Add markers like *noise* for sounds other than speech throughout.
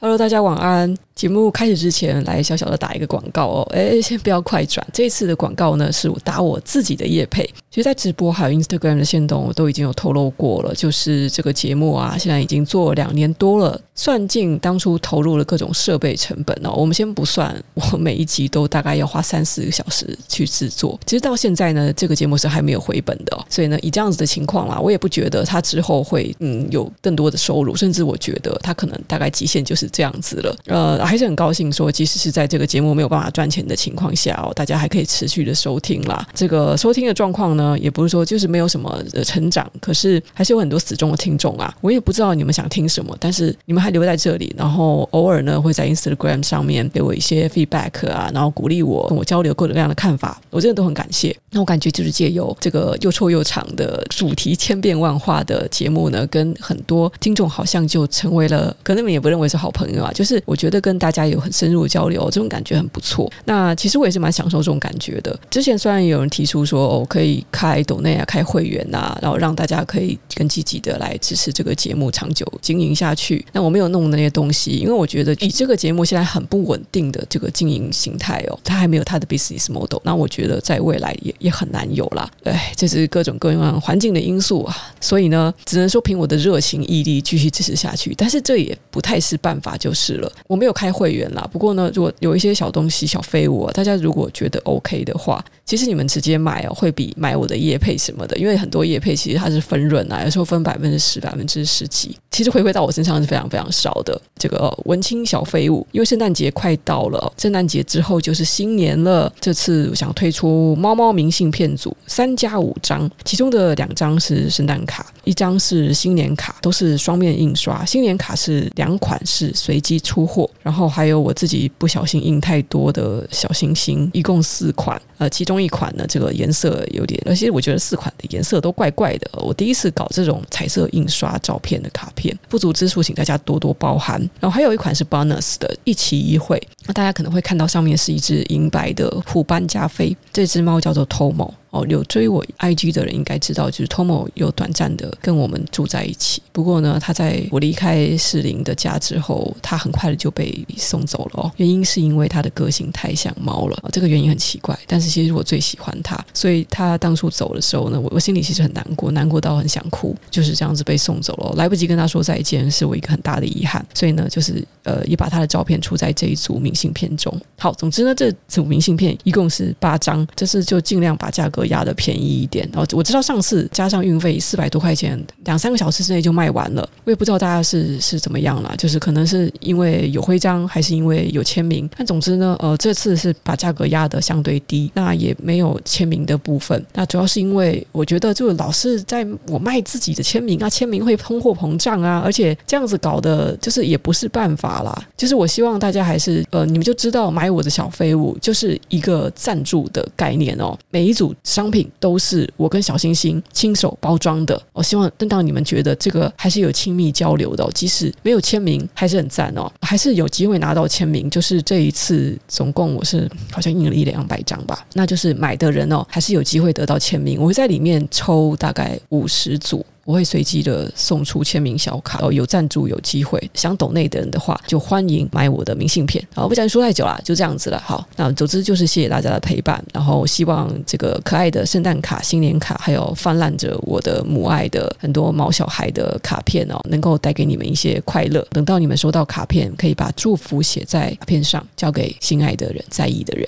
Hello，大家晚安。节目开始之前，来小小的打一个广告哦。诶，先不要快转，这次的广告呢是我打我自己的业配。其实，在直播还有 Instagram 的线动，我都已经有透露过了。就是这个节目啊，现在已经做两年多了，算进当初投入了各种设备成本哦。我们先不算，我每一集都大概要花三四个小时去制作。其实到现在呢，这个节目是还没有回本的哦。所以呢，以这样子的情况啦，我也不觉得它之后会嗯有更多的收入，甚至我觉得它可能大概极限就是这样子了。呃，还是很高兴说，即使是在这个节目没有办法赚钱的情况下哦，大家还可以持续的收听啦。这个收听的状况呢，也不是说就是没有什么的成长，可是还是有很多死忠的听众啊。我也不知道你们想听什么，但是你们还留在这里，然后偶尔呢会在 Instagram 上面给我一些 feedback 啊，然后鼓励我，跟我交流各种各样的看法，我真的都很感谢。那我感觉就是借由这个又臭又长的主题千变万化的节目呢，跟很多听众好像就成为了，可能你们也不认为是好朋友啊，就是我觉得跟大家有很深入的交流，这种感觉很不错。那其实我也是蛮享受这种感觉的。之前虽然有人提出说，哦，可以开抖内啊，开会员啊，然后让大家可以更积极的来支持这个节目长久经营下去。那我没有弄那些东西，因为我觉得以这个节目现在很不稳定的这个经营形态哦，它还没有它的 business model。那我觉得在未来也也很难有啦。哎，这是各种各样环境的因素啊。所以呢，只能说凭我的热情毅力继续支持下去。但是这也不太是办法，就是了。我没有开会员啦。不过呢，如果有一些小东西、小废物，大家如果觉得 OK 的话，其实你们直接买哦，会比买我的叶配什么的，因为很多叶配其实它是分润啊，有时候分百分之十、百分之十几，其实回馈到我身上是非常非常少的。这个文青小废物，因为圣诞节快到了，圣诞节之后就是新年了。这次我想推出猫猫明信片组三加五张，其中的两张是圣诞卡，一张是新年卡，都是双面印刷。新年卡是两款式随机出货，然后还有我自己不小心印太多的小星星，一共四款。呃，其中一款呢，这个颜色有点，而且我觉得四款的颜色都怪怪的。我第一次搞这种彩色印刷照片的卡片，不足之处，请大家多多包涵。然后还有一款是 bonus 的，一期一会。那大家可能会看到上面是一只银白的虎斑加菲，这只猫叫做 Tomo。哦，有追我 IG 的人应该知道，就是 Tomo 有短暂的跟我们住在一起。不过呢，他在我离开士林的家之后，他很快的就被送走了哦。原因是因为他的个性太像猫了，这个原因很奇怪。但是其实我最喜欢他，所以他当初走的时候呢，我我心里其实很难过，难过到很想哭，就是这样子被送走了，来不及跟他说再见，是我一个很大的遗憾。所以呢，就是呃，也把他的照片出在这一组明信片中。好，总之呢，这组明信片一共是八张，这次就尽量把价格。压的便宜一点，然后我知道上次加上运费四百多块钱，两三个小时之内就卖完了。我也不知道大家是是怎么样啦，就是可能是因为有徽章，还是因为有签名。但总之呢，呃，这次是把价格压得相对低，那也没有签名的部分。那主要是因为我觉得，就老是在我卖自己的签名啊，签名会通货膨胀啊，而且这样子搞的，就是也不是办法啦。就是我希望大家还是呃，你们就知道买我的小废物就是一个赞助的概念哦，每一组。商品都是我跟小星星亲手包装的，我希望等到你们觉得这个还是有亲密交流的，即使没有签名还是很赞哦，还是有机会拿到签名。就是这一次总共我是好像印了一两百张吧，那就是买的人哦，还是有机会得到签名。我会在里面抽大概五十组。我会随机的送出签名小卡，哦，有赞助有机会，想懂内的人的话，就欢迎买我的明信片。好，不想说太久了，就这样子了。好，那总之就是谢谢大家的陪伴，然后希望这个可爱的圣诞卡、新年卡，还有泛滥着我的母爱的很多毛小孩的卡片哦，能够带给你们一些快乐。等到你们收到卡片，可以把祝福写在卡片上，交给心爱的人、在意的人。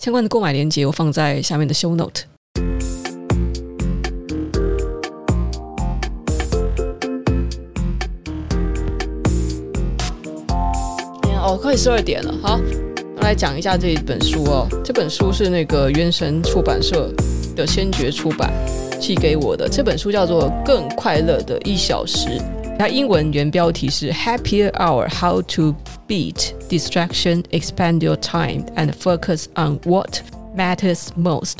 相关的购买链接我放在下面的 show note。哦，快十二点了，好，来讲一下这一本书哦。这本书是那个原神出版社的先觉出版寄给我的。这本书叫做《更快乐的一小时》，它英文原标题是《Happier Hour: How to Beat Distraction, Expand Your Time, and Focus on What Matters Most》。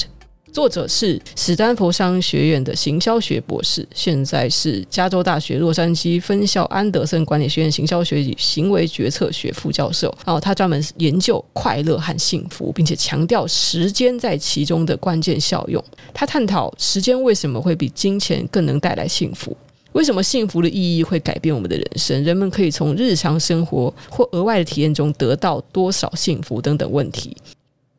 作者是史丹佛商学院的行销学博士，现在是加州大学洛杉矶分校安德森管理学院行销学与行为决策学副教授。然后他专门研究快乐和幸福，并且强调时间在其中的关键效用。他探讨时间为什么会比金钱更能带来幸福。为什么幸福的意义会改变我们的人生？人们可以从日常生活或额外的体验中得到多少幸福？等等问题。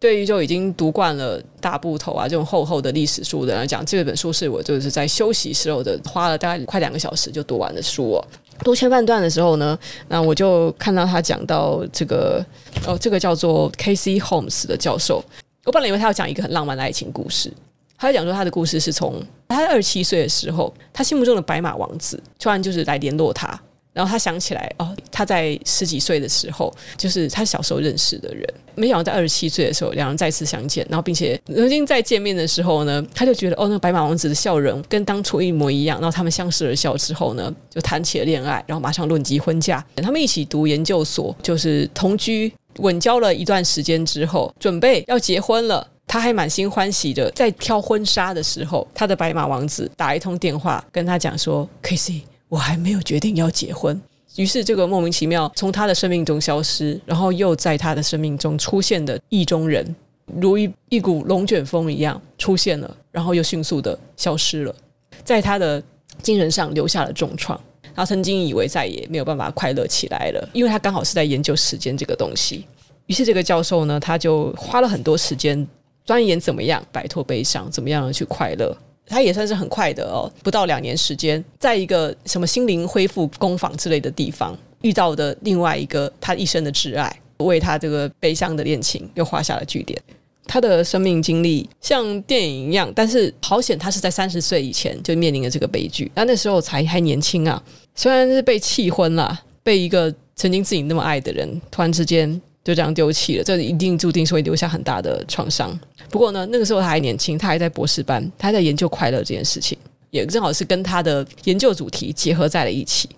对于就已经读惯了大部头啊这种厚厚的历史书的人来讲，这本书是我就是在休息时候的，花了大概快两个小时就读完的书哦。读前半段的时候呢，那我就看到他讲到这个哦，这个叫做 Casey Holmes 的教授。我本来以为他要讲一个很浪漫的爱情故事，他讲说他的故事是从他二十七岁的时候，他心目中的白马王子突然就是来联络他。然后他想起来，哦，他在十几岁的时候，就是他小时候认识的人。没想到在二十七岁的时候，两人再次相见，然后并且曾经再见面的时候呢，他就觉得，哦，那个白马王子的笑容跟当初一模一样。然后他们相视而笑之后呢，就谈起了恋爱，然后马上论及婚嫁。他们一起读研究所，就是同居稳交了一段时间之后，准备要结婚了。他还满心欢喜的在挑婚纱的时候，他的白马王子打一通电话跟他讲说：“Casey。”我还没有决定要结婚，于是这个莫名其妙从他的生命中消失，然后又在他的生命中出现的意中人，如一一股龙卷风一样出现了，然后又迅速的消失了，在他的精神上留下了重创。他曾经以为再也没有办法快乐起来了，因为他刚好是在研究时间这个东西。于是这个教授呢，他就花了很多时间钻研怎么样摆脱悲伤，怎么样去快乐。他也算是很快的哦，不到两年时间，在一个什么心灵恢复工坊之类的地方遇到的另外一个他一生的挚爱，为他这个悲伤的恋情又画下了句点。他的生命经历像电影一样，但是好险他是在三十岁以前就面临了这个悲剧，那那时候才还年轻啊，虽然是被气昏了，被一个曾经自己那么爱的人突然之间就这样丢弃了，这一定注定是会留下很大的创伤。不过呢，那个时候他还年轻，他还在博士班，他还在研究快乐这件事情，也正好是跟他的研究主题结合在了一起。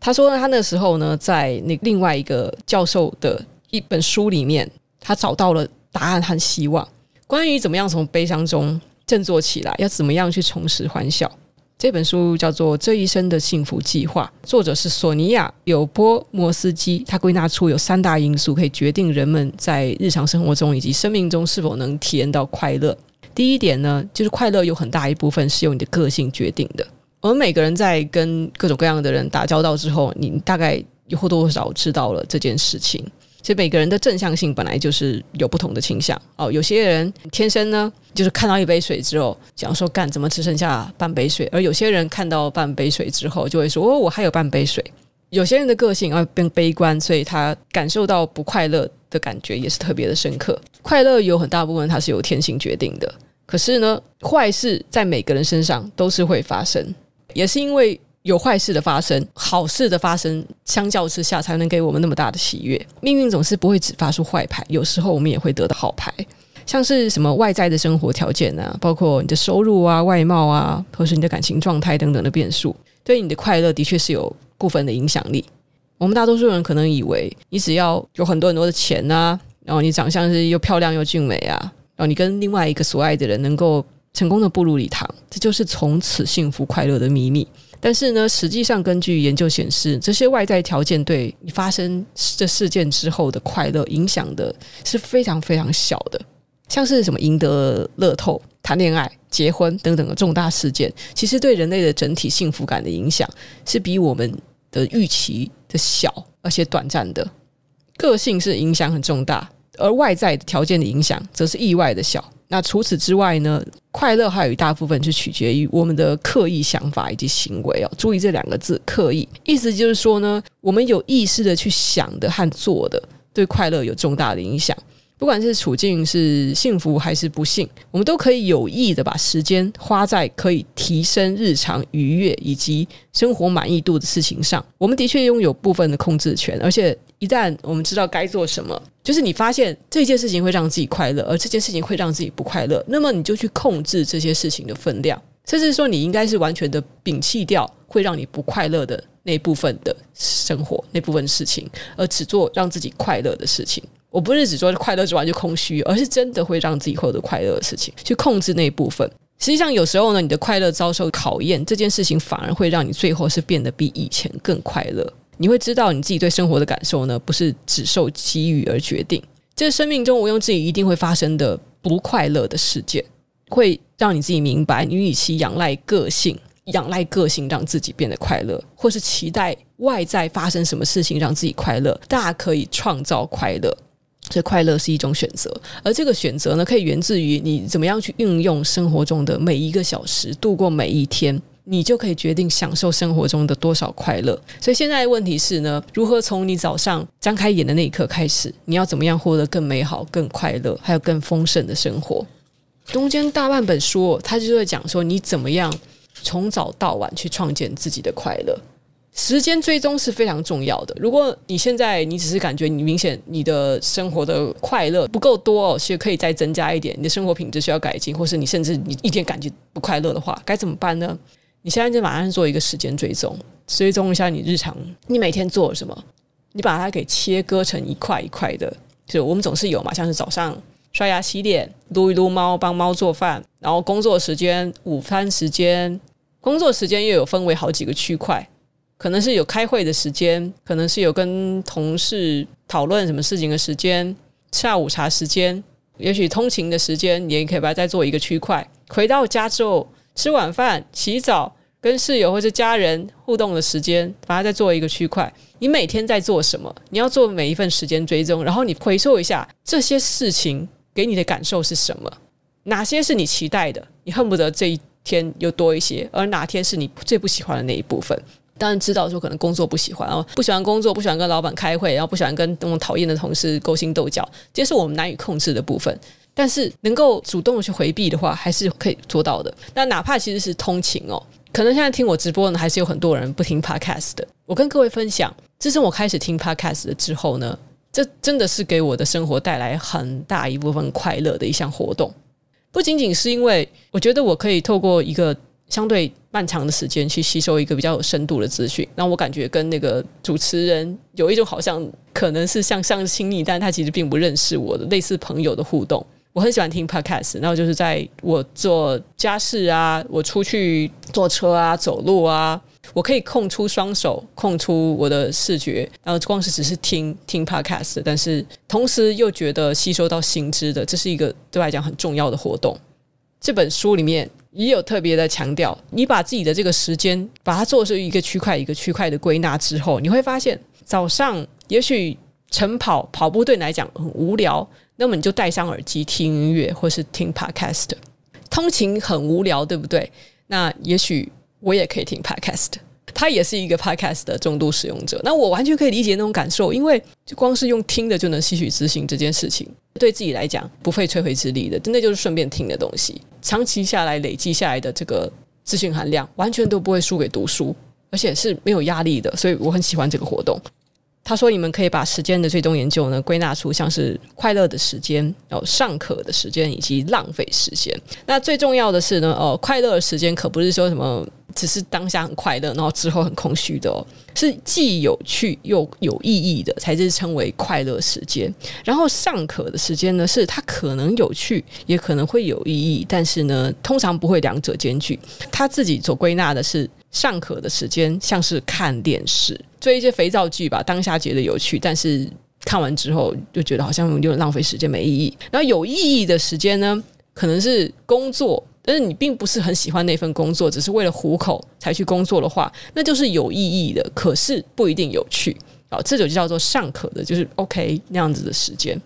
他说呢，他那时候呢，在那另外一个教授的一本书里面，他找到了答案和希望，关于怎么样从悲伤中振作起来，要怎么样去重拾欢笑。这本书叫做《这一生的幸福计划》，作者是索尼娅·有波摩斯基。他归纳出有三大因素可以决定人们在日常生活中以及生命中是否能体验到快乐。第一点呢，就是快乐有很大一部分是由你的个性决定的。我们每个人在跟各种各样的人打交道之后，你大概或多或少知道了这件事情。其实每个人的正向性本来就是有不同的倾向哦。有些人天生呢，就是看到一杯水之后，想说干怎么只剩下半杯水；而有些人看到半杯水之后，就会说哦，我还有半杯水。有些人的个性啊变悲观，所以他感受到不快乐的感觉也是特别的深刻。快乐有很大部分它是由天性决定的，可是呢，坏事在每个人身上都是会发生，也是因为。有坏事的发生，好事的发生，相较之下才能给我们那么大的喜悦。命运总是不会只发出坏牌，有时候我们也会得到好牌，像是什么外在的生活条件啊，包括你的收入啊、外貌啊，或是你的感情状态等等的变数，对你的快乐的确是有部分的影响力。我们大多数人可能以为，你只要有很多很多的钱啊，然后你长相是又漂亮又俊美啊，然后你跟另外一个所爱的人能够成功的步入礼堂，这就是从此幸福快乐的秘密。但是呢，实际上根据研究显示，这些外在条件对你发生这事件之后的快乐影响的是非常非常小的。像是什么赢得乐透、谈恋爱、结婚等等的重大事件，其实对人类的整体幸福感的影响是比我们的预期的小，而且短暂的。个性是影响很重大，而外在条件的影响则是意外的小。那除此之外呢，快乐还有一大部分是取决于我们的刻意想法以及行为哦。注意这两个字“刻意”，意思就是说呢，我们有意识的去想的和做的，对快乐有重大的影响。不管是处境是幸福还是不幸，我们都可以有意的把时间花在可以提升日常愉悦以及生活满意度的事情上。我们的确拥有部分的控制权，而且一旦我们知道该做什么，就是你发现这件事情会让自己快乐，而这件事情会让自己不快乐，那么你就去控制这些事情的分量，甚至说你应该是完全的摒弃掉会让你不快乐的那部分的生活，那部分事情，而只做让自己快乐的事情。我不是只说快乐之外就空虚，而是真的会让自己获得快乐的事情，去控制那一部分。实际上，有时候呢，你的快乐遭受考验，这件事情反而会让你最后是变得比以前更快乐。你会知道你自己对生活的感受呢，不是只受机遇而决定。这生命中毋庸置疑一定会发生的不快乐的事件，会让你自己明白，你与其仰赖个性，仰赖个性让自己变得快乐，或是期待外在发生什么事情让自己快乐。大可以创造快乐，所以快乐是一种选择，而这个选择呢，可以源自于你怎么样去运用生活中的每一个小时，度过每一天。你就可以决定享受生活中的多少快乐。所以现在的问题是呢，如何从你早上张开眼的那一刻开始，你要怎么样获得更美好、更快乐，还有更丰盛的生活？中间大半本书，他就会讲说，你怎么样从早到晚去创建自己的快乐。时间追踪是非常重要的。如果你现在你只是感觉你明显你的生活的快乐不够多哦，其实可以再增加一点。你的生活品质需要改进，或是你甚至你一天感觉不快乐的话，该怎么办呢？你现在就马上做一个时间追踪，追踪一下你日常，你每天做了什么？你把它给切割成一块一块的。就我们总是有嘛，像是早上刷牙洗脸、撸一撸猫、帮猫做饭，然后工作时间、午餐时间，工作时间又有分为好几个区块，可能是有开会的时间，可能是有跟同事讨论什么事情的时间，下午茶时间，也许通勤的时间，你也可以把它再做一个区块。回到家之后。吃晚饭、洗澡、跟室友或者家人互动的时间，把它再做一个区块。你每天在做什么？你要做每一份时间追踪，然后你回溯一下这些事情给你的感受是什么？哪些是你期待的？你恨不得这一天又多一些，而哪天是你最不喜欢的那一部分？当然知道说可能工作不喜欢，哦不喜欢工作，不喜欢跟老板开会，然后不喜欢跟那种讨厌的同事勾心斗角，这是我们难以控制的部分。但是能够主动的去回避的话，还是可以做到的。那哪怕其实是通勤哦，可能现在听我直播呢，还是有很多人不听 Podcast 的。我跟各位分享，自从我开始听 Podcast 之后呢，这真的是给我的生活带来很大一部分快乐的一项活动。不仅仅是因为我觉得我可以透过一个相对漫长的时间去吸收一个比较有深度的资讯，那我感觉跟那个主持人有一种好像可能是像像亲密，但他其实并不认识我的类似朋友的互动。我很喜欢听 podcast，然后就是在我做家事啊，我出去坐车啊、走路啊，我可以空出双手，空出我的视觉，然后光是只是听听 podcast，但是同时又觉得吸收到新知的，这是一个对我来讲很重要的活动。这本书里面也有特别的强调，你把自己的这个时间，把它做成一个区块一个区块的归纳之后，你会发现早上也许晨跑跑步对你来讲很无聊。那么你就戴上耳机听音乐，或是听 podcast。通勤很无聊，对不对？那也许我也可以听 podcast。他也是一个 podcast 的重度使用者，那我完全可以理解那种感受，因为就光是用听的就能吸取资讯这件事情，对自己来讲不费吹灰之力的，真的就是顺便听的东西。长期下来累积下来的这个资讯含量，完全都不会输给读书，而且是没有压力的，所以我很喜欢这个活动。他说：“你们可以把时间的最终研究呢归纳出像是快乐的时间、哦尚可的时间以及浪费时间。那最重要的是呢，哦快乐的时间可不是说什么只是当下很快乐，然后之后很空虚的哦，是既有趣又有意义的才是称为快乐时间。然后尚可的时间呢，是它可能有趣，也可能会有意义，但是呢，通常不会两者兼具。他自己所归纳的是。”尚可的时间像是看电视，追一些肥皂剧吧。当下觉得有趣，但是看完之后就觉得好像有点浪费时间，没意义。然后有意义的时间呢，可能是工作，但是你并不是很喜欢那份工作，只是为了糊口才去工作的话，那就是有意义的，可是不一定有趣。好，这就叫做尚可的，就是 OK 那样子的时间。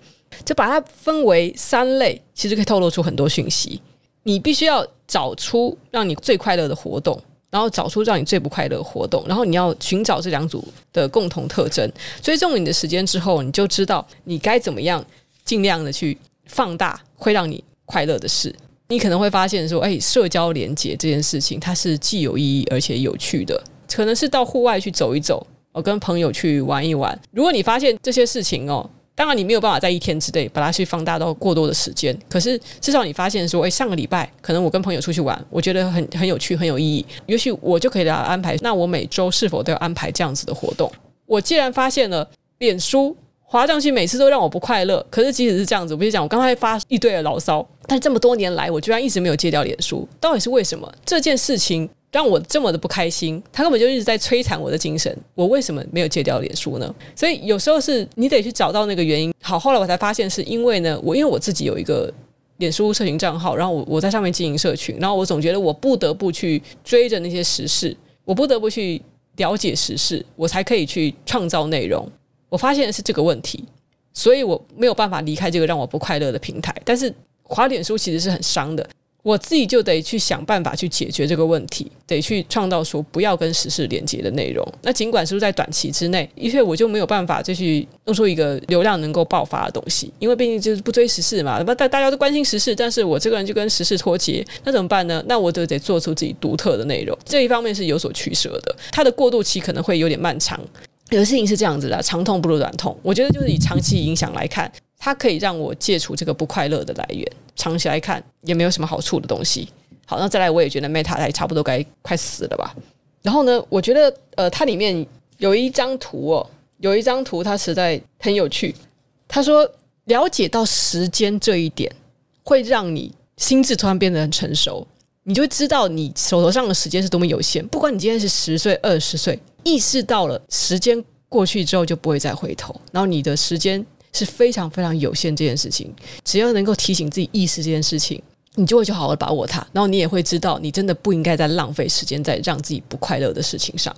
就把它分为三类，其实可以透露出很多讯息。你必须要找出让你最快乐的活动。然后找出让你最不快乐的活动，然后你要寻找这两组的共同特征，追踪你的时间之后，你就知道你该怎么样尽量的去放大会让你快乐的事。你可能会发现说，哎，社交连接这件事情它是既有意义而且有趣的，可能是到户外去走一走，我，跟朋友去玩一玩。如果你发现这些事情哦。当然，你没有办法在一天之内把它去放大到过多的时间。可是至少你发现说，诶，上个礼拜可能我跟朋友出去玩，我觉得很很有趣，很有意义。也许我就可以来安排。那我每周是否都要安排这样子的活动？我既然发现了脸书滑上去每次都让我不快乐，可是即使是这样子，我就讲我刚才发一堆的牢骚，但这么多年来，我居然一直没有戒掉脸书，到底是为什么？这件事情。让我这么的不开心，他根本就一直在摧残我的精神。我为什么没有戒掉脸书呢？所以有时候是你得去找到那个原因。好，后来我才发现是因为呢，我因为我自己有一个脸书社群账号，然后我我在上面经营社群，然后我总觉得我不得不去追着那些时事，我不得不去了解时事，我才可以去创造内容。我发现是这个问题，所以我没有办法离开这个让我不快乐的平台。但是滑脸书其实是很伤的。我自己就得去想办法去解决这个问题，得去创造出不要跟时事连接的内容。那尽管是不是在短期之内，因为我就没有办法再去弄出一个流量能够爆发的东西，因为毕竟就是不追时事嘛。那大大家都关心时事，但是我这个人就跟时事脱节，那怎么办呢？那我就得做出自己独特的内容。这一方面是有所取舍的，它的过渡期可能会有点漫长。有的事情是这样子的，长痛不如短痛。我觉得就是以长期影响来看。它可以让我戒除这个不快乐的来源，长期来看也没有什么好处的东西。好，那再来，我也觉得 Meta 也差不多该快死了吧。然后呢，我觉得呃，它里面有一张图哦，有一张图它实在很有趣。他说，了解到时间这一点，会让你心智突然变得很成熟，你就知道你手头上的时间是多么有限。不管你今天是十岁、二十岁，意识到了时间过去之后就不会再回头，然后你的时间。是非常非常有限这件事情，只要能够提醒自己意识这件事情，你就会去好好把握它，然后你也会知道，你真的不应该再浪费时间在让自己不快乐的事情上。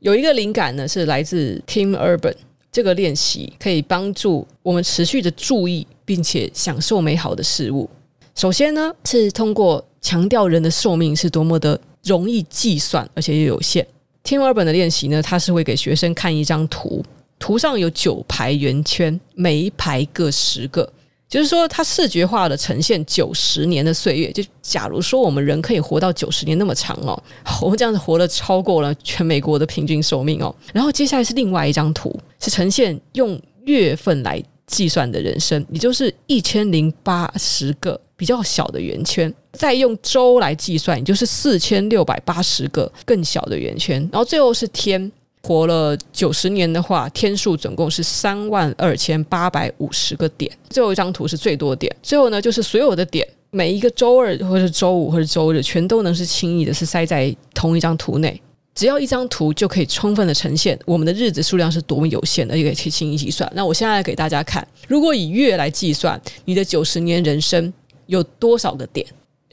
有一个灵感呢，是来自 Tim Urban，这个练习可以帮助我们持续的注意，并且享受美好的事物。首先呢，是通过强调人的寿命是多么的容易计算，而且又有限。Tim Urban 的练习呢，他是会给学生看一张图。图上有九排圆圈，每一排各十个，就是说它视觉化的呈现九十年的岁月。就假如说我们人可以活到九十年那么长哦，*laughs* 我们这样子活了超过了全美国的平均寿命哦。然后接下来是另外一张图，是呈现用月份来计算的人生，也就是一千零八十个比较小的圆圈，再用周来计算，也就是四千六百八十个更小的圆圈，然后最后是天。活了九十年的话，天数总共是三万二千八百五十个点。最后一张图是最多点。最后呢，就是所有的点，每一个周二或者周五或者周日，全都能是轻易的是塞在同一张图内。只要一张图就可以充分的呈现我们的日子数量是多么有限，而且可以去轻易计算。那我现在来给大家看，如果以月来计算，你的九十年人生有多少个点？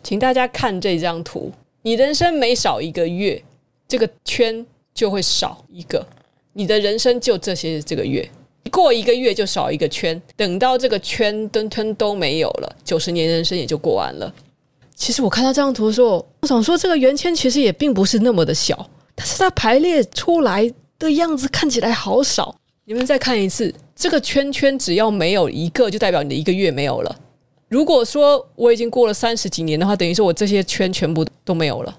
请大家看这张图，你人生每少一个月，这个圈。就会少一个，你的人生就这些这个月，过一个月就少一个圈，等到这个圈墩墩都没有了，九十年人生也就过完了。其实我看到这张图的时候，我想说这个圆圈其实也并不是那么的小，但是它排列出来的样子看起来好少。你们再看一次，这个圈圈只要没有一个，就代表你的一个月没有了。如果说我已经过了三十几年的话，等于说我这些圈全部都没有了。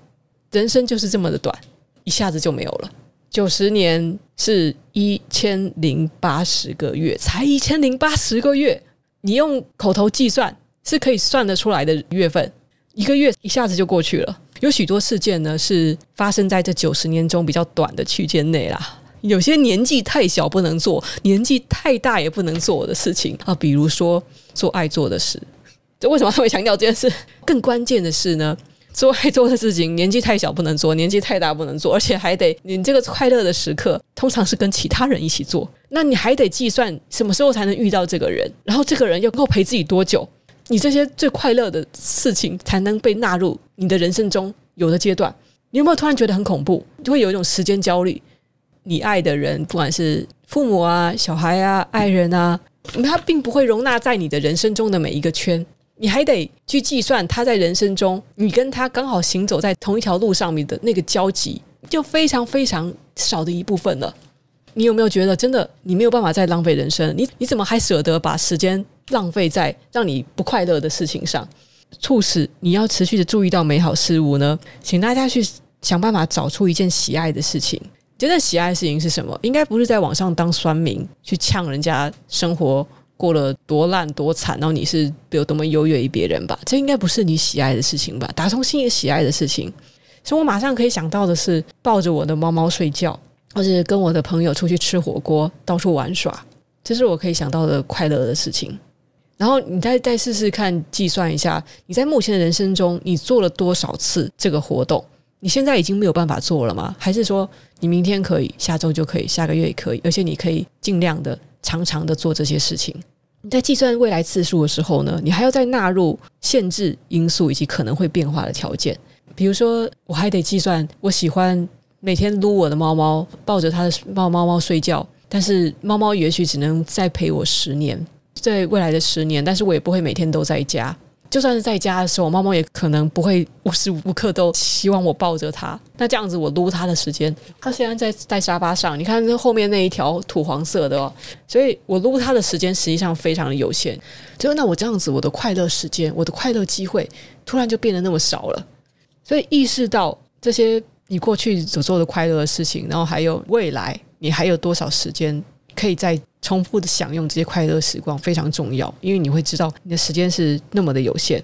人生就是这么的短。一下子就没有了。九十年是一千零八十个月，才一千零八十个月，你用口头计算是可以算得出来的月份，一个月一下子就过去了。有许多事件呢，是发生在这九十年中比较短的区间内啦。有些年纪太小不能做，年纪太大也不能做的事情啊，比如说做爱做的事。这为什么他会强调这件事？更关键的是呢，做爱做的事情，年纪太小不能做，年纪太大不能做，而且还得你这个快乐的时刻，通常是跟其他人一起做，那你还得计算什么时候才能遇到这个人，然后这个人又能够陪自己多久，你这些最快乐的事情才能被纳入你的人生中有的阶段。你有没有突然觉得很恐怖？就会有一种时间焦虑。你爱的人，不管是父母啊、小孩啊、爱人啊，他并不会容纳在你的人生中的每一个圈。你还得去计算他在人生中，你跟他刚好行走在同一条路上面的那个交集，就非常非常少的一部分了。你有没有觉得，真的你没有办法再浪费人生？你你怎么还舍得把时间浪费在让你不快乐的事情上，促使你要持续的注意到美好事物呢？请大家去想办法找出一件喜爱的事情。真正喜爱的事情是什么？应该不是在网上当酸民，去呛人家生活。过了多烂多惨，然后你是有多么优越于别人吧？这应该不是你喜爱的事情吧？打从心里喜爱的事情，所以我马上可以想到的是抱着我的猫猫睡觉，或者跟我的朋友出去吃火锅、到处玩耍，这是我可以想到的快乐的事情。然后你再再试试看，计算一下你在目前的人生中你做了多少次这个活动？你现在已经没有办法做了吗？还是说你明天可以，下周就可以，下个月也可以，而且你可以尽量的。常常的做这些事情，你在计算未来次数的时候呢，你还要再纳入限制因素以及可能会变化的条件。比如说，我还得计算我喜欢每天撸我的猫猫，抱着它的猫猫猫睡觉，但是猫猫也许只能再陪我十年，在未来的十年，但是我也不会每天都在家。就算是在家的时候，猫猫也可能不会无时无刻都希望我抱着它。那这样子，我撸它的时间，它现在在在沙发上，你看这后面那一条土黄色的哦，所以我撸它的时间实际上非常的有限。就那我这样子，我的快乐时间，我的快乐机会，突然就变得那么少了。所以意识到这些你过去所做的快乐的事情，然后还有未来你还有多少时间可以再重复的享用这些快乐时光，非常重要，因为你会知道你的时间是那么的有限。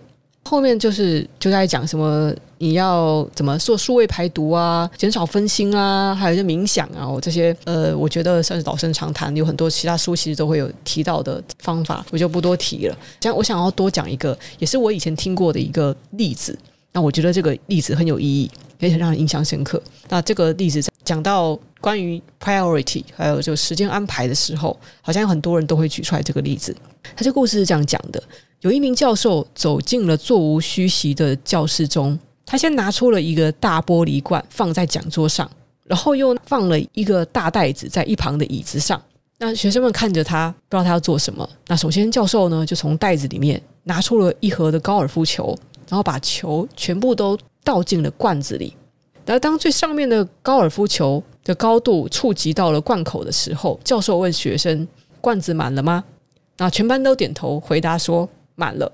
后面就是就在讲什么你要怎么做数位排毒啊，减少分心啊，还有一些冥想啊，我这些呃，我觉得算是老生常谈，有很多其他书其实都会有提到的方法，我就不多提了。这样我想要多讲一个，也是我以前听过的一个例子。那我觉得这个例子很有意义，也很让人印象深刻。那这个例子讲到关于 priority，还有就时间安排的时候，好像有很多人都会举出来这个例子。他这故事是这样讲的：有一名教授走进了座无虚席的教室中，他先拿出了一个大玻璃罐放在讲桌上，然后又放了一个大袋子在一旁的椅子上。那学生们看着他，不知道他要做什么。那首先教授呢，就从袋子里面拿出了一盒的高尔夫球。然后把球全部都倒进了罐子里。然后当最上面的高尔夫球的高度触及到了罐口的时候，教授问学生：“罐子满了吗？”那全班都点头回答说：“满了。”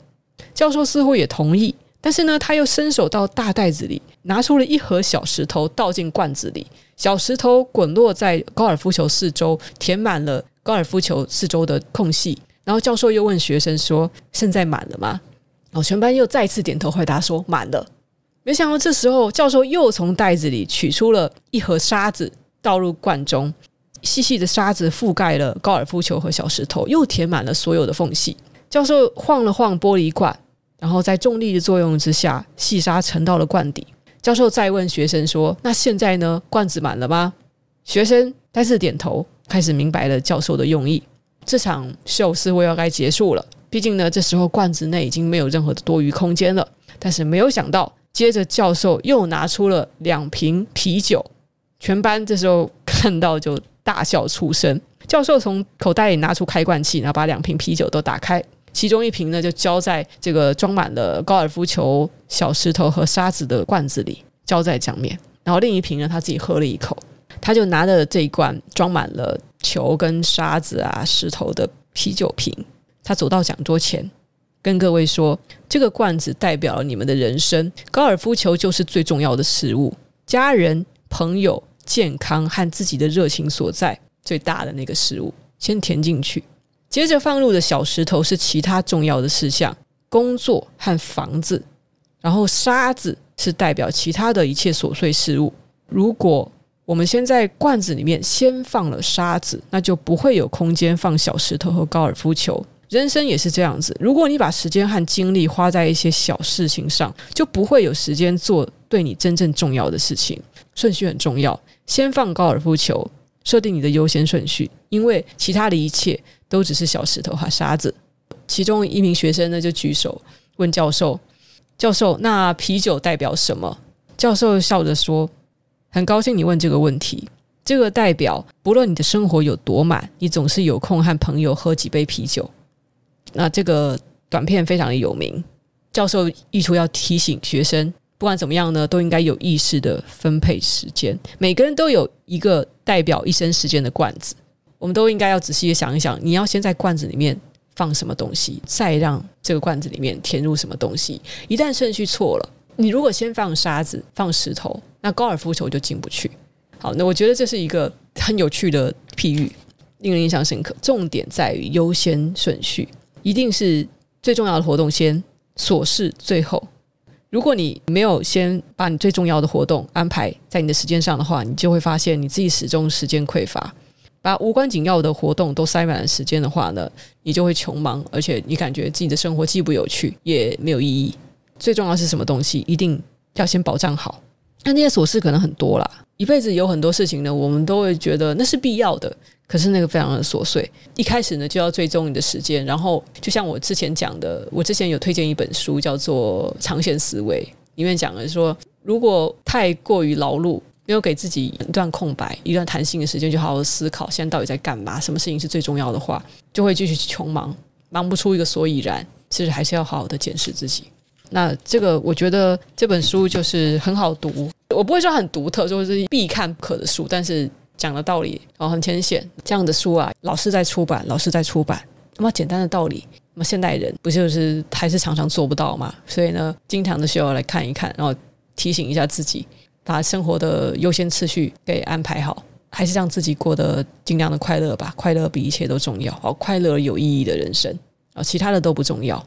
教授似乎也同意，但是呢，他又伸手到大袋子里拿出了一盒小石头倒进罐子里，小石头滚落在高尔夫球四周，填满了高尔夫球四周的空隙。然后教授又问学生说：“现在满了吗？”哦，全班又再次点头回答说满了。没想到这时候，教授又从袋子里取出了一盒沙子，倒入罐中，细细的沙子覆盖了高尔夫球和小石头，又填满了所有的缝隙。教授晃了晃玻璃罐，然后在重力的作用之下，细沙沉到了罐底。教授再问学生说：“那现在呢？罐子满了吗？”学生再次点头，开始明白了教授的用意。这场秀似乎要该结束了。毕竟呢，这时候罐子内已经没有任何的多余空间了。但是没有想到，接着教授又拿出了两瓶啤酒，全班这时候看到就大笑出声。教授从口袋里拿出开罐器，然后把两瓶啤酒都打开，其中一瓶呢就浇在这个装满了高尔夫球、小石头和沙子的罐子里，浇在上面。然后另一瓶呢，他自己喝了一口，他就拿着这一罐装满了球跟沙子啊、石头的啤酒瓶。他走到讲桌前，跟各位说：“这个罐子代表了你们的人生，高尔夫球就是最重要的事物，家人、朋友、健康和自己的热情所在，最大的那个事物，先填进去。接着放入的小石头是其他重要的事项，工作和房子。然后沙子是代表其他的一切琐碎事物。如果我们先在罐子里面先放了沙子，那就不会有空间放小石头和高尔夫球。”人生也是这样子，如果你把时间和精力花在一些小事情上，就不会有时间做对你真正重要的事情。顺序很重要，先放高尔夫球，设定你的优先顺序，因为其他的一切都只是小石头和沙子。其中一名学生呢就举手问教授：“教授，那啤酒代表什么？”教授笑着说：“很高兴你问这个问题。这个代表，不论你的生活有多满，你总是有空和朋友喝几杯啤酒。”那这个短片非常的有名，教授意图要提醒学生，不管怎么样呢，都应该有意识的分配时间。每个人都有一个代表一生时间的罐子，我们都应该要仔细的想一想，你要先在罐子里面放什么东西，再让这个罐子里面填入什么东西。一旦顺序错了，你如果先放沙子、放石头，那高尔夫球就进不去。好，那我觉得这是一个很有趣的譬喻，令人印象深刻。重点在于优先顺序。一定是最重要的活动先，琐事最后。如果你没有先把你最重要的活动安排在你的时间上的话，你就会发现你自己始终时间匮乏。把无关紧要的活动都塞满了时间的话呢，你就会穷忙，而且你感觉自己的生活既不有趣也没有意义。最重要是什么东西，一定要先保障好。那那些琐事可能很多啦，一辈子有很多事情呢，我们都会觉得那是必要的，可是那个非常的琐碎。一开始呢，就要追踪你的时间，然后就像我之前讲的，我之前有推荐一本书，叫做《长线思维》，里面讲的说，如果太过于劳碌，没有给自己一段空白、一段弹性的时间，就好好思考现在到底在干嘛，什么事情是最重要的话，就会继续去穷忙，忙不出一个所以然。其实还是要好好的检视自己。那这个我觉得这本书就是很好读，我不会说很独特，就是必看不可的书，但是讲的道理哦很浅显。这样的书啊，老是在出版，老是在出版。那么简单的道理，那么现代人不就是还是常常做不到吗？所以呢，经常的需要来看一看，然后提醒一下自己，把生活的优先次序给安排好，还是让自己过得尽量的快乐吧。快乐比一切都重要，好，快乐有意义的人生啊，其他的都不重要。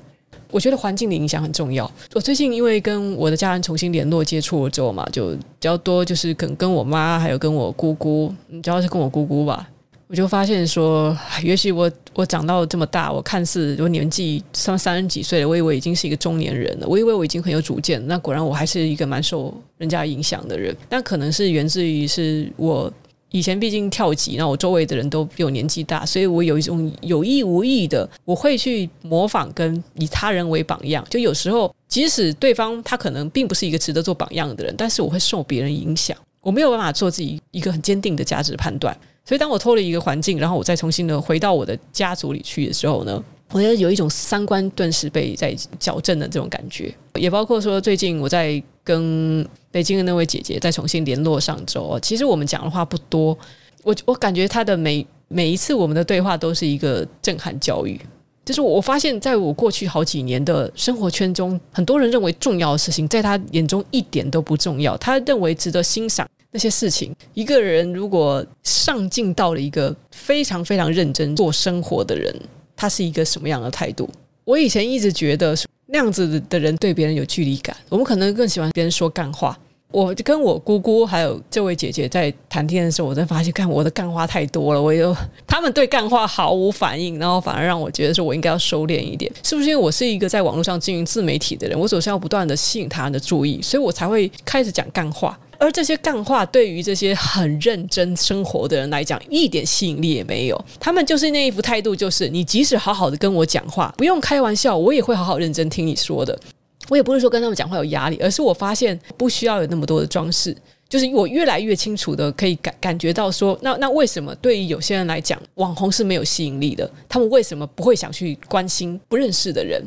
我觉得环境的影响很重要。我最近因为跟我的家人重新联络接触了之后嘛，就比较多就是跟跟我妈还有跟我姑姑，你主要是跟我姑姑吧，我就发现说，也许我我长到这么大，我看似我年纪三三十几岁了，我以为已经是一个中年人了，我以为我已经很有主见，那果然我还是一个蛮受人家影响的人。但可能是源自于是我。以前毕竟跳级，那我周围的人都比我年纪大，所以我有一种有意无意的，我会去模仿跟以他人为榜样。就有时候，即使对方他可能并不是一个值得做榜样的人，但是我会受别人影响，我没有办法做自己一个很坚定的价值判断。所以，当我脱离一个环境，然后我再重新的回到我的家族里去的时候呢，我觉得有一种三观顿时被在矫正的这种感觉。也包括说，最近我在跟北京的那位姐姐再重新联络上周，其实我们讲的话不多。我我感觉她的每每一次我们的对话都是一个震撼教育。就是我发现，在我过去好几年的生活圈中，很多人认为重要的事情，在他眼中一点都不重要。他认为值得欣赏那些事情。一个人如果上进到了一个非常非常认真做生活的人，他是一个什么样的态度？我以前一直觉得。那样子的人对别人有距离感，我们可能更喜欢别人说干话。我跟我姑姑还有这位姐姐在谈天的时候，我才发现，干我的干话太多了，我又 *laughs* 他们对干话毫无反应，然后反而让我觉得说我应该要收敛一点，是不是因为我是一个在网络上经营自媒体的人，我总是要不断的吸引他人的注意，所以我才会开始讲干话。而这些干话对于这些很认真生活的人来讲，一点吸引力也没有。他们就是那一副态度，就是你即使好好的跟我讲话，不用开玩笑，我也会好好认真听你说的。我也不是说跟他们讲话有压力，而是我发现不需要有那么多的装饰。就是我越来越清楚的可以感感觉到说，那那为什么对于有些人来讲，网红是没有吸引力的？他们为什么不会想去关心不认识的人？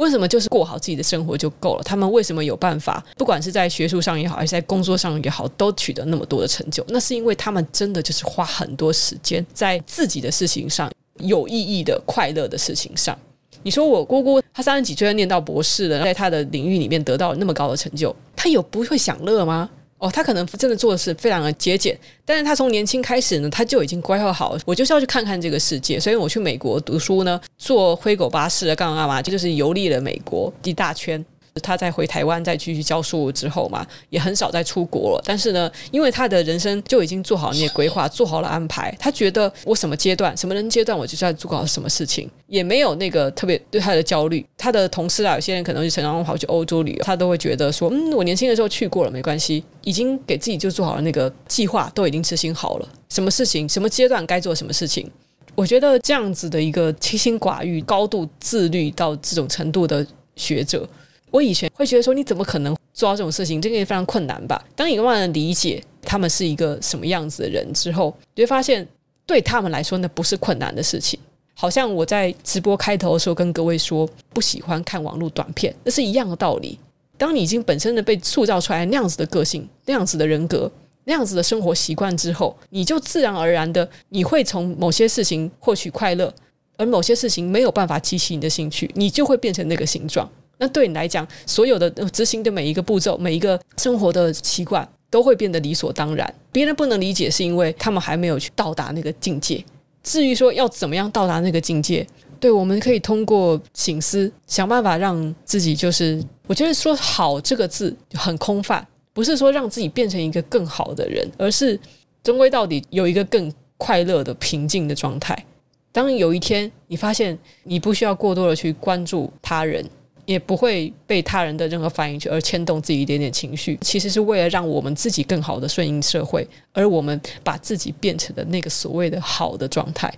为什么就是过好自己的生活就够了？他们为什么有办法，不管是在学术上也好，还是在工作上也好，都取得那么多的成就？那是因为他们真的就是花很多时间在自己的事情上，有意义的、快乐的事情上。你说我姑姑，她三十几岁念到博士了，在她的领域里面得到那么高的成就，她有不会享乐吗？哦，他可能真的做的是非常的节俭，但是他从年轻开始呢，他就已经规划好，我就是要去看看这个世界，所以我去美国读书呢，坐灰狗巴士啊，干嘛干嘛，这就是游历了美国一大圈。他在回台湾再继续教书之后嘛，也很少再出国了。但是呢，因为他的人生就已经做好那些规划，做好了安排。他觉得我什么阶段、什么人阶段，我就在做好什么事情，也没有那个特别对他的焦虑。他的同事啊，有些人可能就常常跑去欧洲旅游，他都会觉得说，嗯，我年轻的时候去过了，没关系，已经给自己就做好了那个计划，都已经执行好了，什么事情、什么阶段该做什么事情。我觉得这样子的一个清心寡欲、高度自律到这种程度的学者。我以前会觉得说，你怎么可能做到这种事情？这个也非常困难吧？当你慢慢理解他们是一个什么样子的人之后，你会发现对他们来说，那不是困难的事情。好像我在直播开头的时候跟各位说，不喜欢看网络短片，那是一样的道理。当你已经本身的被塑造出来那样子的个性、那样子的人格、那样子的生活习惯之后，你就自然而然的你会从某些事情获取快乐，而某些事情没有办法激起你的兴趣，你就会变成那个形状。那对你来讲，所有的执行的每一个步骤，每一个生活的习惯，都会变得理所当然。别人不能理解，是因为他们还没有去到达那个境界。至于说要怎么样到达那个境界，对，我们可以通过醒思，想办法让自己就是，我觉得说好这个字很空泛，不是说让自己变成一个更好的人，而是终归到底有一个更快乐的平静的状态。当有一天你发现你不需要过多的去关注他人。也不会被他人的任何反应去而牵动自己一点点情绪，其实是为了让我们自己更好的顺应社会，而我们把自己变成的那个所谓的好的状态。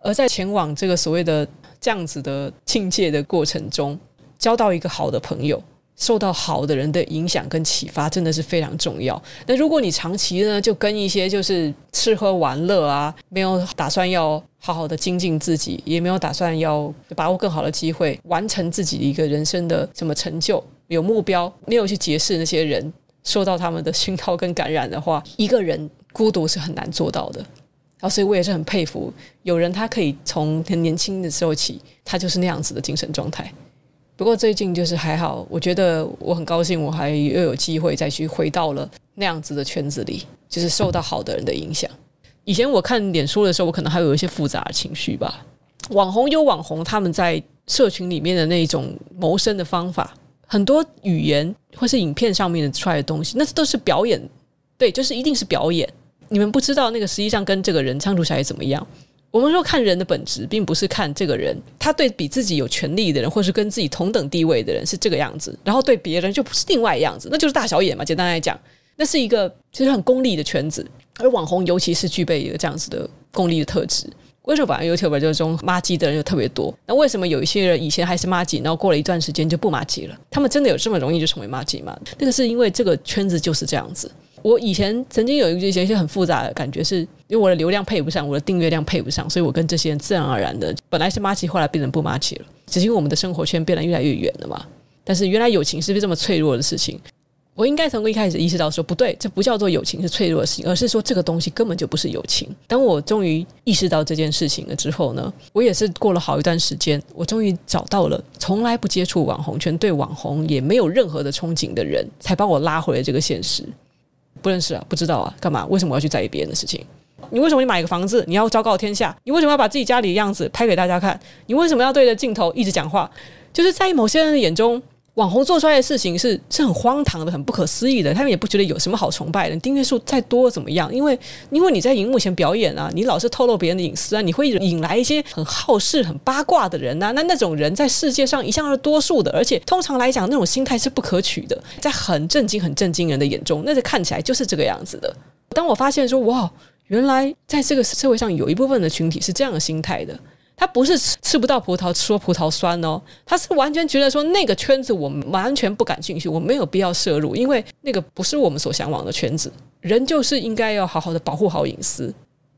而在前往这个所谓的这样子的境界的过程中，交到一个好的朋友，受到好的人的影响跟启发，真的是非常重要。那如果你长期呢，就跟一些就是吃喝玩乐啊，没有打算要好好的精进自己，也没有打算要把握更好的机会，完成自己的一个人生的什么成就，有目标，没有去结识那些人，受到他们的熏陶跟感染的话，一个人孤独是很难做到的。然后，所以我也是很佩服有人，他可以从很年轻的时候起，他就是那样子的精神状态。不过最近就是还好，我觉得我很高兴，我还又有机会再去回到了那样子的圈子里，就是受到好的人的影响。以前我看脸书的时候，我可能还有一些复杂的情绪吧。网红有网红他们在社群里面的那种谋生的方法，很多语言或是影片上面的出来的东西，那都是表演，对，就是一定是表演。你们不知道那个实际上跟这个人相处起来怎么样？我们说看人的本质，并不是看这个人，他对比自己有权力的人，或是跟自己同等地位的人是这个样子，然后对别人就不是另外一样子，那就是大小眼嘛。简单来讲，那是一个其实很功利的圈子，而网红尤其是具备一个这样子的功利的特质。为什么反而 YouTuber 这种骂鸡的人就特别多？那为什么有一些人以前还是骂鸡，然后过了一段时间就不骂鸡了？他们真的有这么容易就成为骂鸡吗？那个是因为这个圈子就是这样子。我以前曾经有一些一些很复杂的感觉，是因为我的流量配不上，我的订阅量配不上，所以我跟这些人自然而然的本来是麻吉，后来变成不麻吉了。只是因为我们的生活圈变得越来越远了嘛。但是原来友情是不是这么脆弱的事情？我应该从一开始意识到说不对，这不叫做友情是脆弱的事情，而是说这个东西根本就不是友情。当我终于意识到这件事情了之后呢，我也是过了好一段时间，我终于找到了从来不接触网红圈、对网红也没有任何的憧憬的人，才把我拉回了这个现实。不认识啊，不知道啊，干嘛？为什么要去在意别人的事情？你为什么你买一个房子，你要昭告天下？你为什么要把自己家里的样子拍给大家看？你为什么要对着镜头一直讲话？就是在某些人的眼中，网红做出来的事情是是很荒唐的、很不可思议的。他们也不觉得有什么好崇拜的。订阅数再多怎么样？因为因为你在荧幕前表演啊，你老是透露别人的隐私啊，你会引来一些很好事、很八卦的人啊。那那种人在世界上一向是多数的，而且通常来讲，那种心态是不可取的。在很震惊、很震惊人的眼中，那是看起来就是这个样子的。当我发现说，哇，原来在这个社会上有一部分的群体是这样的心态的。他不是吃吃不到葡萄说葡萄酸哦，他是完全觉得说那个圈子我完全不感兴趣，我没有必要涉入，因为那个不是我们所向往的圈子。人就是应该要好好的保护好隐私，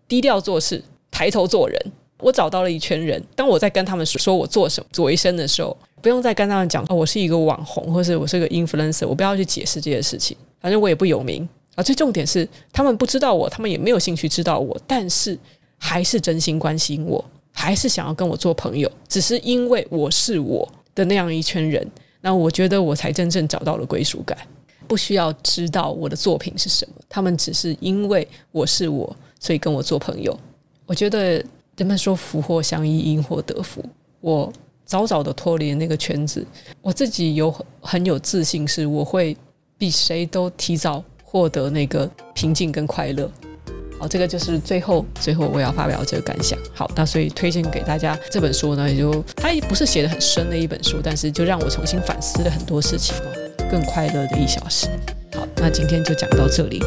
低调做事，抬头做人。我找到了一圈人，当我在跟他们说说我做什么做为生的时候，不用再跟他们讲哦，我是一个网红，或是我是个 influencer，我不要去解释这些事情，反正我也不有名啊。最重点是他们不知道我，他们也没有兴趣知道我，但是还是真心关心我。还是想要跟我做朋友，只是因为我是我的那样一圈人，那我觉得我才真正找到了归属感。不需要知道我的作品是什么，他们只是因为我是我，所以跟我做朋友。我觉得人们说福祸相依，因祸得福。我早早的脱离了那个圈子，我自己有很有自信，是我会比谁都提早获得那个平静跟快乐。哦，这个就是最后最后我要发表这个感想。好，那所以推荐给大家这本书呢，也就它也不是写的很深的一本书，但是就让我重新反思了很多事情哦。更快乐的一小时。好，那今天就讲到这里。